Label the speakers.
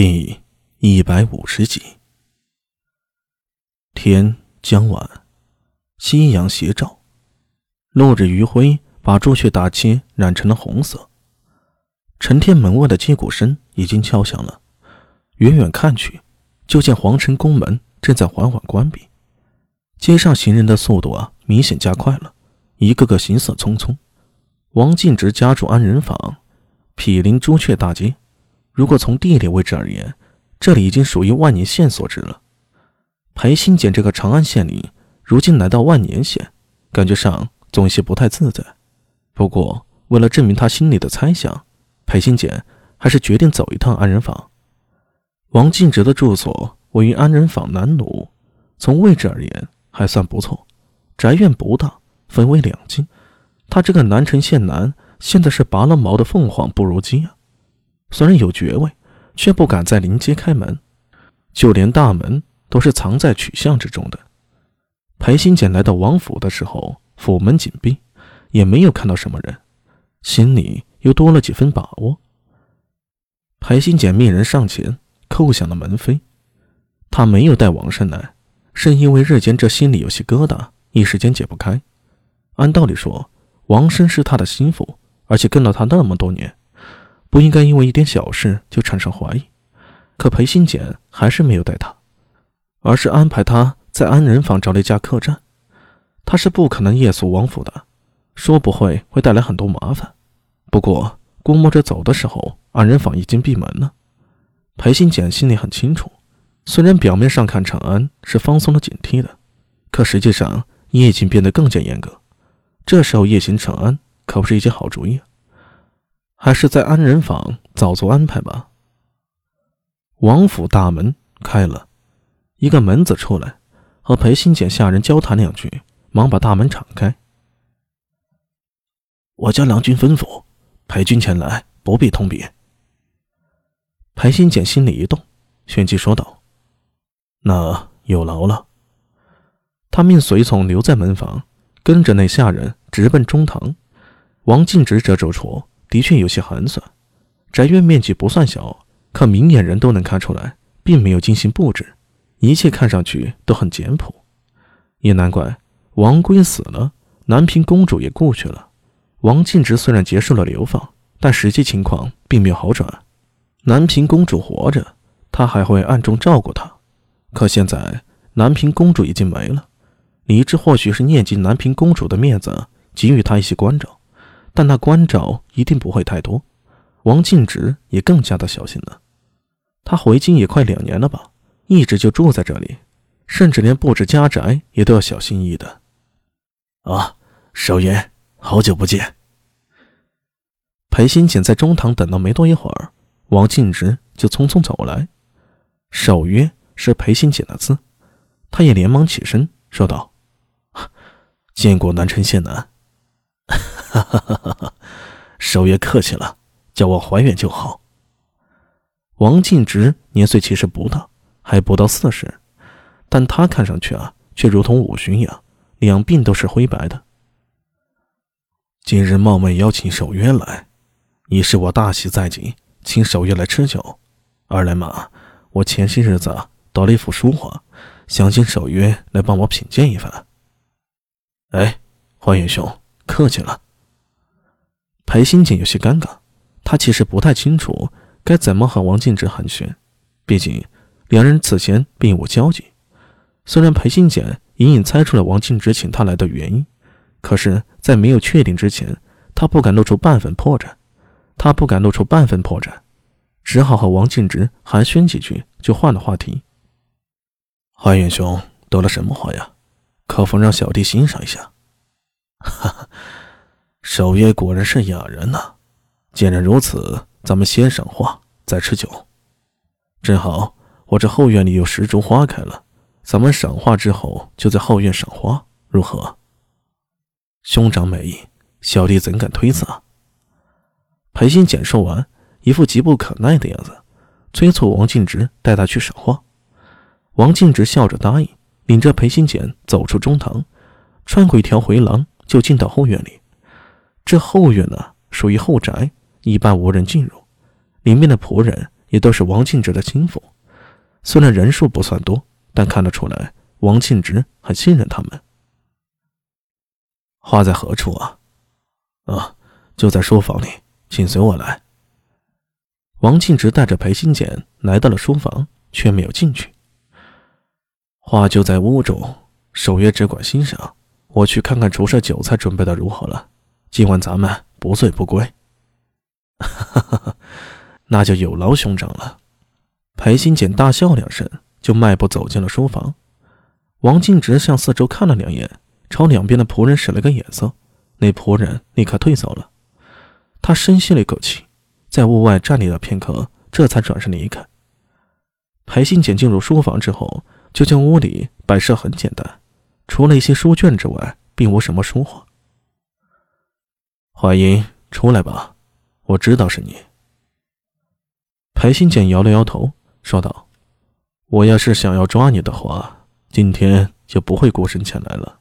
Speaker 1: 第一百五十集，天将晚，夕阳斜照，落日余晖把朱雀大街染成了红色。陈天门外的击鼓声已经敲响了，远远看去，就见皇城宫门正在缓缓关闭，街上行人的速度啊明显加快了，一个个行色匆匆。王进直家住安仁坊，毗邻朱雀大街。如果从地理位置而言，这里已经属于万年县所治了。裴新简这个长安县令，如今来到万年县，感觉上总有些不太自在。不过，为了证明他心里的猜想，裴新简还是决定走一趟安仁坊。王敬直的住所位于安仁坊南路，从位置而言还算不错。宅院不大，分为两进。他这个南城县南，现在是拔了毛的凤凰不如鸡啊！虽然有爵位，却不敢在临街开门，就连大门都是藏在曲巷之中的。裴新简来到王府的时候，府门紧闭，也没有看到什么人，心里又多了几分把握。裴新简命人上前叩响了门扉，他没有带王生来，是因为日间这心里有些疙瘩，一时间解不开。按道理说，王生是他的心腹，而且跟了他那么多年。不应该因为一点小事就产生怀疑，可裴新简还是没有带他，而是安排他在安仁坊找了一家客栈。他是不可能夜宿王府的，说不会会带来很多麻烦。不过估摸着走的时候，安仁坊已经闭门了。裴新简心里很清楚，虽然表面上看长安是放松了警惕的，可实际上已经变得更加严格。这时候夜行长安可不是一件好主意啊。还是在安仁坊早做安排吧。王府大门开了，一个门子出来，和裴新简下人交谈两句，忙把大门敞开。我家郎君吩咐，裴君前来不必通别。裴新简心里一动，旋即说道：“那有劳了。”他命随从留在门房，跟着那下人直奔中堂。王进直这周戳。的确有些寒酸，宅院面积不算小，可明眼人都能看出来，并没有精心布置，一切看上去都很简朴。也难怪，王圭死了，南平公主也故去了。王敬直虽然结束了流放，但实际情况并没有好转。南平公主活着，他还会暗中照顾她。可现在南平公主已经没了，李治或许是念及南平公主的面子，给予她一些关照。但那关照一定不会太多，王敬直也更加的小心了。他回京也快两年了吧，一直就住在这里，甚至连布置家宅也都要小心翼翼的。啊，守约，好久不见。裴新简在中堂等了没多一会儿，王敬直就匆匆走来。守约是裴新简的字，他也连忙起身说道：“ 见过南城县南。”哈哈哈哈哈！守约客气了，叫我怀远就好。王敬直年岁其实不大，还不到四十，但他看上去啊，却如同五旬一样，两鬓都是灰白的。今日冒昧邀请守约来，一是我大喜在即，请守约来吃酒；二来嘛，我前些日子得了一幅书画，想请守约来帮我品鉴一番。哎，怀远兄，客气了。裴新简有些尴尬，他其实不太清楚该怎么和王敬之寒暄，毕竟两人此前并无交集。虽然裴新简隐隐猜出了王敬之请他来的原因，可是，在没有确定之前，他不敢露出半分破绽。他不敢露出半分破绽，只好和王敬之寒暄几句，就换了话题。华远兄得了什么话呀？可否让小弟欣赏一下？哈哈。守约果然是雅人呐！既然如此，咱们先赏花，再吃酒。正好我这后院里有十株花开了，咱们赏花之后就在后院赏花，如何？兄长美意，小弟怎敢推辞啊？裴鑫简说完，一副急不可耐的样子，催促王敬直带他去赏花。王敬直笑着答应，领着裴鑫简走出中堂，穿过一条回廊，就进到后院里。这后院呢，属于后宅，一般无人进入。里面的仆人也都是王庆直的心腹，虽然人数不算多，但看得出来王庆直很信任他们。花在何处啊？啊，就在书房里，请随我来。王庆直带着裴新简来到了书房，却没有进去。花就在屋中，守约只管欣赏。我去看看厨师酒菜准备的如何了。今晚咱们不醉不归。哈哈哈，那就有劳兄长了。裴新简大笑两声，就迈步走进了书房。王静直向四周看了两眼，朝两边的仆人使了个眼色，那仆人立刻退走了。他深吸了一口气。在屋外站立了片刻，这才转身离开。裴新简进入书房之后，就见屋里摆设很简单，除了一些书卷之外，并无什么书画。华英，出来吧，我知道是你。裴新简摇了摇头，说道：“我要是想要抓你的话，今天就不会孤身前来了。”